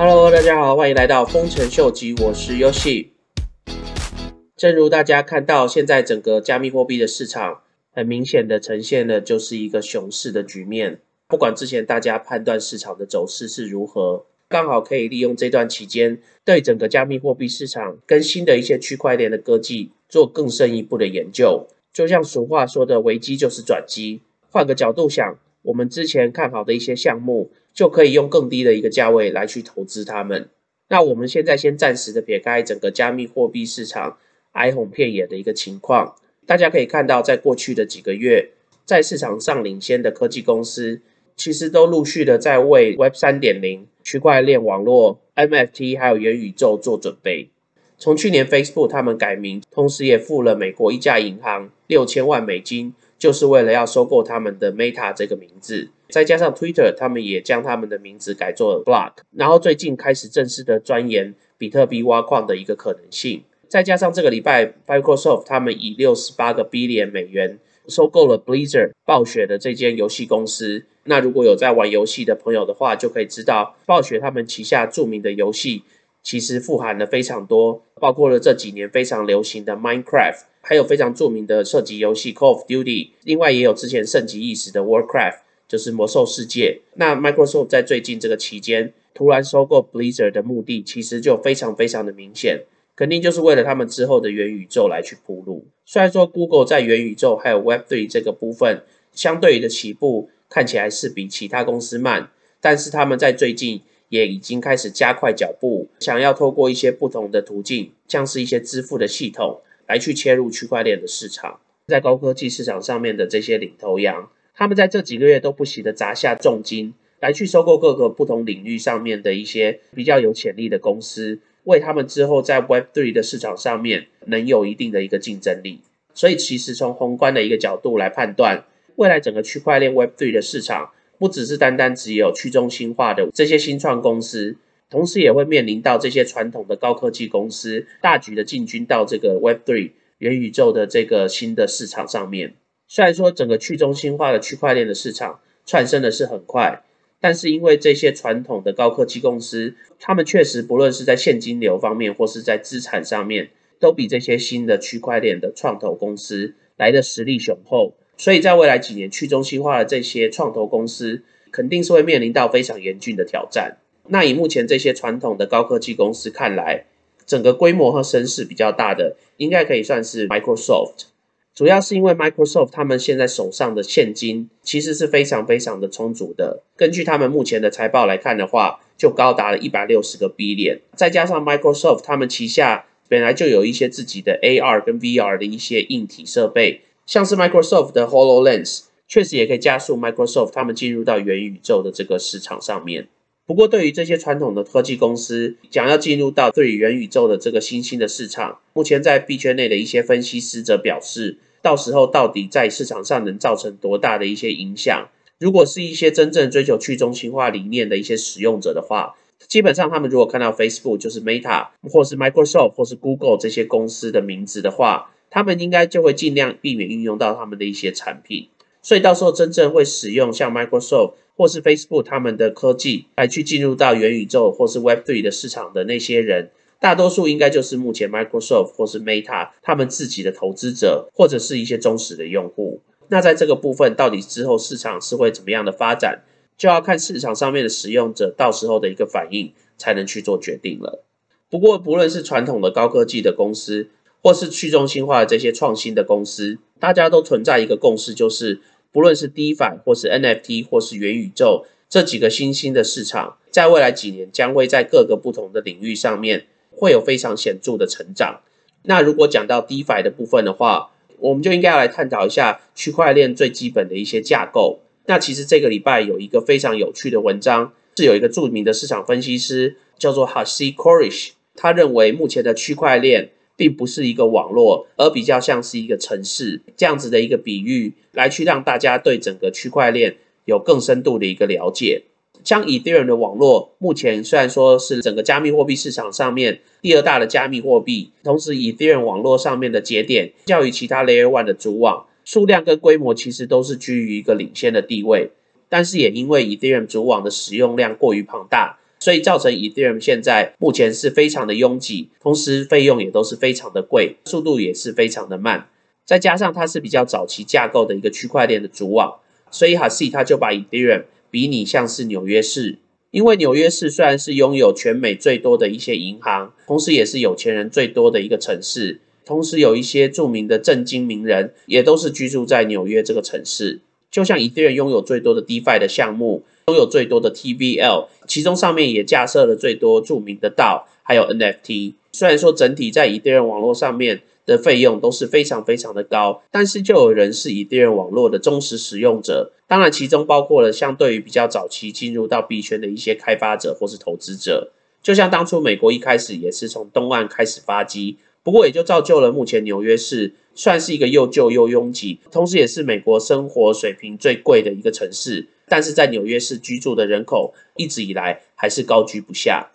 Hello，大家好，欢迎来到丰臣秀吉，我是 Yoshi。正如大家看到，现在整个加密货币的市场很明显的呈现的就是一个熊市的局面。不管之前大家判断市场的走势是如何，刚好可以利用这段期间，对整个加密货币市场跟新的一些区块链的科技做更深一步的研究。就像俗话说的，危机就是转机。换个角度想，我们之前看好的一些项目，就可以用更低的一个价位来去投资它们。那我们现在先暂时的撇开整个加密货币市场哀鸿遍野的一个情况，大家可以看到，在过去的几个月，在市场上领先的科技公司。其实都陆续的在为 Web 三点零、区块链网络、NFT 还有元宇宙做准备。从去年 Facebook 他们改名，同时也付了美国一家银行六千万美金，就是为了要收购他们的 Meta 这个名字。再加上 Twitter 他们也将他们的名字改做 Block，然后最近开始正式的钻研比特币挖矿的一个可能性。再加上这个礼拜 Microsoft 他们以六十八个 billion 美元。收购了 Blizzard 暴雪的这间游戏公司。那如果有在玩游戏的朋友的话，就可以知道暴雪他们旗下著名的游戏其实富含了非常多，包括了这几年非常流行的 Minecraft，还有非常著名的射击游戏 Call of Duty，另外也有之前盛极一时的 Warcraft，就是魔兽世界。那 Microsoft 在最近这个期间突然收购 Blizzard 的目的，其实就非常非常的明显。肯定就是为了他们之后的元宇宙来去铺路。虽然说 Google 在元宇宙还有 Web3 这个部分相对于的起步看起来是比其他公司慢，但是他们在最近也已经开始加快脚步，想要透过一些不同的途径，像是一些支付的系统来去切入区块链的市场。在高科技市场上面的这些领头羊，他们在这几个月都不惜的砸下重金来去收购各个不同领域上面的一些比较有潜力的公司。为他们之后在 Web3 的市场上面能有一定的一个竞争力，所以其实从宏观的一个角度来判断，未来整个区块链 Web3 的市场不只是单单只有去中心化的这些新创公司，同时也会面临到这些传统的高科技公司大举的进军到这个 Web3 元宇宙的这个新的市场上面。虽然说整个去中心化的区块链的市场窜升的是很快。但是因为这些传统的高科技公司，他们确实不论是在现金流方面，或是在资产上面，都比这些新的区块链的创投公司来的实力雄厚。所以在未来几年，去中心化的这些创投公司，肯定是会面临到非常严峻的挑战。那以目前这些传统的高科技公司看来，整个规模和声势比较大的，应该可以算是 Microsoft。主要是因为 Microsoft 他们现在手上的现金其实是非常非常的充足的。根据他们目前的财报来看的话，就高达了一百六十个 B 点，再加上 Microsoft 他们旗下本来就有一些自己的 AR 跟 VR 的一些硬体设备，像是 Microsoft 的 Hololens，确实也可以加速 Microsoft 他们进入到元宇宙的这个市场上面。不过，对于这些传统的科技公司想要进入到对于元宇宙的这个新兴的市场，目前在币圈内的一些分析师则表示，到时候到底在市场上能造成多大的一些影响？如果是一些真正追求去中心化理念的一些使用者的话，基本上他们如果看到 Facebook 就是 Meta 或是 Microsoft 或是 Google 这些公司的名字的话，他们应该就会尽量避免运用到他们的一些产品。所以到时候真正会使用像 Microsoft。或是 Facebook 他们的科技来去进入到元宇宙或是 Web3 的市场的那些人，大多数应该就是目前 Microsoft 或是 Meta 他们自己的投资者，或者是一些忠实的用户。那在这个部分，到底之后市场是会怎么样的发展，就要看市场上面的使用者到时候的一个反应，才能去做决定了。不过，不论是传统的高科技的公司，或是去中心化的这些创新的公司，大家都存在一个共识，就是。不论是 DeFi 或是 NFT 或是元宇宙这几个新兴的市场，在未来几年将会在各个不同的领域上面会有非常显著的成长。那如果讲到 DeFi 的部分的话，我们就应该要来探讨一下区块链最基本的一些架构。那其实这个礼拜有一个非常有趣的文章，是有一个著名的市场分析师叫做 Hasi Korish，他认为目前的区块链。并不是一个网络，而比较像是一个城市这样子的一个比喻，来去让大家对整个区块链有更深度的一个了解。像以太坊的网络，目前虽然说是整个加密货币市场上面第二大的加密货币，同时以太坊网络上面的节点，较于其他 Layer One 的主网数量跟规模，其实都是居于一个领先的地位。但是也因为以太坊主网的使用量过于庞大。所以造成 Ethereum 现在目前是非常的拥挤，同时费用也都是非常的贵，速度也是非常的慢。再加上它是比较早期架构的一个区块链的主网，所以 h a s i 他就把 Ethereum 比拟像是纽约市。因为纽约市虽然是拥有全美最多的一些银行，同时也是有钱人最多的一个城市，同时有一些著名的政经名人也都是居住在纽约这个城市。就像 Ethereum 拥有最多的 DeFi 的项目。拥有最多的 TVL，其中上面也架设了最多著名的道，还有 NFT。虽然说整体在 Ethereum 网络上面的费用都是非常非常的高，但是就有人是 Ethereum 网络的忠实使用者。当然，其中包括了相对于比较早期进入到币圈的一些开发者或是投资者。就像当初美国一开始也是从东岸开始发迹，不过也就造就了目前纽约市算是一个又旧又拥挤，同时也是美国生活水平最贵的一个城市。但是在纽约市居住的人口一直以来还是高居不下。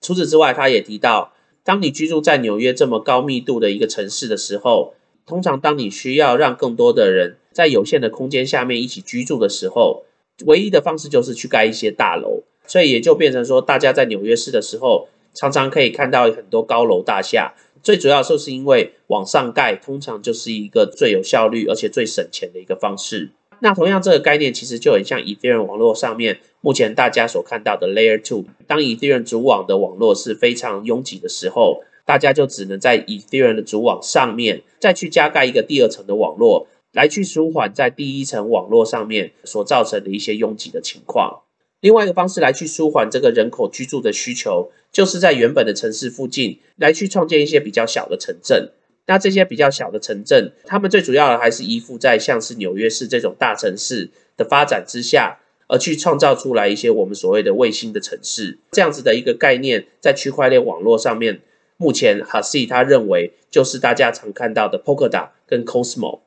除此之外，他也提到，当你居住在纽约这么高密度的一个城市的时候，通常当你需要让更多的人在有限的空间下面一起居住的时候，唯一的方式就是去盖一些大楼。所以也就变成说，大家在纽约市的时候，常常可以看到很多高楼大厦。最主要就是因为往上盖，通常就是一个最有效率而且最省钱的一个方式。那同样，这个概念其实就很像 Ethereum 网络上面目前大家所看到的 Layer Two。当 Ethereum 主网的网络是非常拥挤的时候，大家就只能在 Ethereum 的主网上面再去加盖一个第二层的网络，来去舒缓在第一层网络上面所造成的一些拥挤的情况。另外一个方式来去舒缓这个人口居住的需求，就是在原本的城市附近来去创建一些比较小的城镇。那这些比较小的城镇，他们最主要的还是依附在像是纽约市这种大城市的发展之下，而去创造出来一些我们所谓的卫星的城市，这样子的一个概念，在区块链网络上面，目前 h a s i 他认为就是大家常看到的 Polkadot 跟 Cosmo。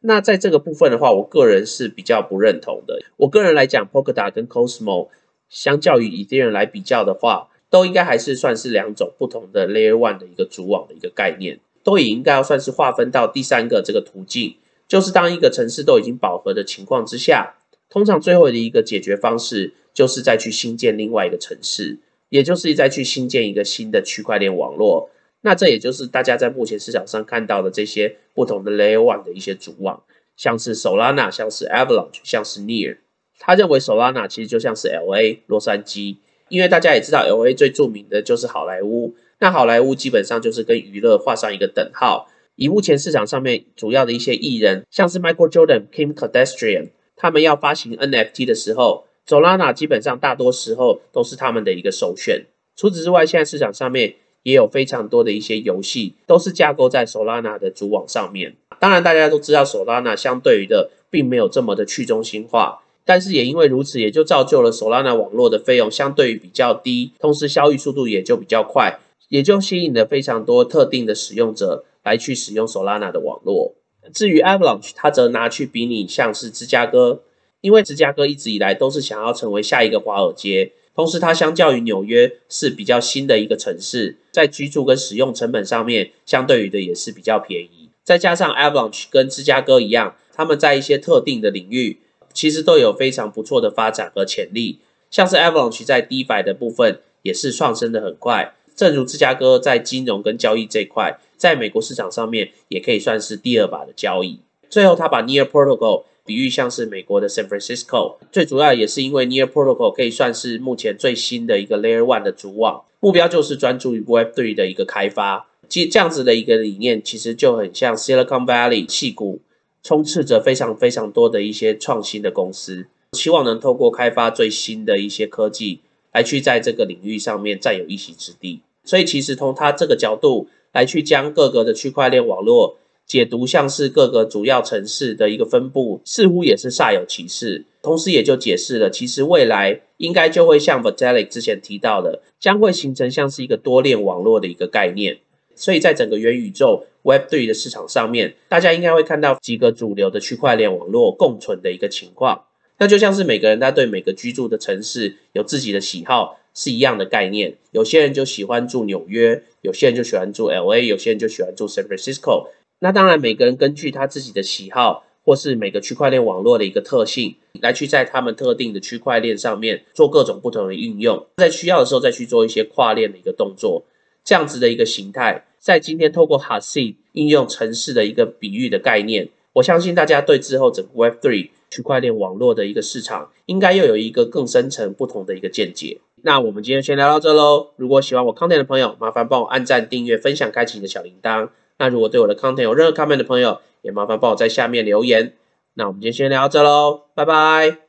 那在这个部分的话，我个人是比较不认同的。我个人来讲，Polkadot 跟 Cosmo 相较于 Ethereum 来比较的话，都应该还是算是两种不同的 Layer One 的一个主网的一个概念。都也应该要算是划分到第三个这个途径，就是当一个城市都已经饱和的情况之下，通常最后的一个解决方式就是再去新建另外一个城市，也就是再去新建一个新的区块链网络。那这也就是大家在目前市场上看到的这些不同的 Layer One 的一些主网，像是 Solana，像是 Avalanche，像是 Near。他认为 Solana 其实就像是 LA 洛杉矶，因为大家也知道 LA 最著名的就是好莱坞。那好莱坞基本上就是跟娱乐画上一个等号。以目前市场上面主要的一些艺人，像是 Michael Jordan、Kim Kardashian，他们要发行 NFT 的时候，Solana 基本上大多时候都是他们的一个首选。除此之外，现在市场上面也有非常多的一些游戏，都是架构在 Solana 的主网上面。当然，大家都知道 Solana 相对于的并没有这么的去中心化，但是也因为如此，也就造就了 Solana 网络的费用相对于比较低，同时交易速度也就比较快。也就吸引了非常多特定的使用者来去使用 Solana 的网络。至于 Avalanche，它则拿去比拟像是芝加哥，因为芝加哥一直以来都是想要成为下一个华尔街，同时它相较于纽约是比较新的一个城市，在居住跟使用成本上面，相对于的也是比较便宜。再加上 Avalanche 跟芝加哥一样，他们在一些特定的领域，其实都有非常不错的发展和潜力。像是 Avalanche 在 DeFi 的部分，也是上升的很快。正如芝加哥在金融跟交易这块，在美国市场上面也可以算是第二把的交易。最后，他把 Near Protocol 比喻像是美国的 San Francisco，最主要也是因为 Near Protocol 可以算是目前最新的一个 Layer One 的主网，目标就是专注于 Web3 的一个开发。其这样子的一个理念，其实就很像 Silicon Valley 气股，充斥着非常非常多的一些创新的公司，希望能透过开发最新的一些科技，来去在这个领域上面占有一席之地。所以其实从它这个角度来去将各个的区块链网络解读，像是各个主要城市的一个分布，似乎也是煞有其事。同时也就解释了，其实未来应该就会像 Vitalik 之前提到的，将会形成像是一个多链网络的一个概念。所以在整个元宇宙 Web3 的市场上面，大家应该会看到几个主流的区块链网络共存的一个情况。那就像是每个人他对每个居住的城市有自己的喜好。是一样的概念，有些人就喜欢住纽约，有些人就喜欢住 L A，有些人就喜欢住 San Francisco。那当然，每个人根据他自己的喜好，或是每个区块链网络的一个特性，来去在他们特定的区块链上面做各种不同的应用，在需要的时候再去做一些跨链的一个动作，这样子的一个形态，在今天透过 h a s i 应用城市的一个比喻的概念，我相信大家对之后整个 Web3 区块链网络的一个市场，应该又有一个更深层不同的一个见解。那我们今天先聊到这喽。如果喜欢我 content 的朋友，麻烦帮我按赞、订阅、分享、开启你的小铃铛。那如果对我的 content 有任何 comment 的朋友，也麻烦帮我在下面留言。那我们今天先聊到这喽，拜拜。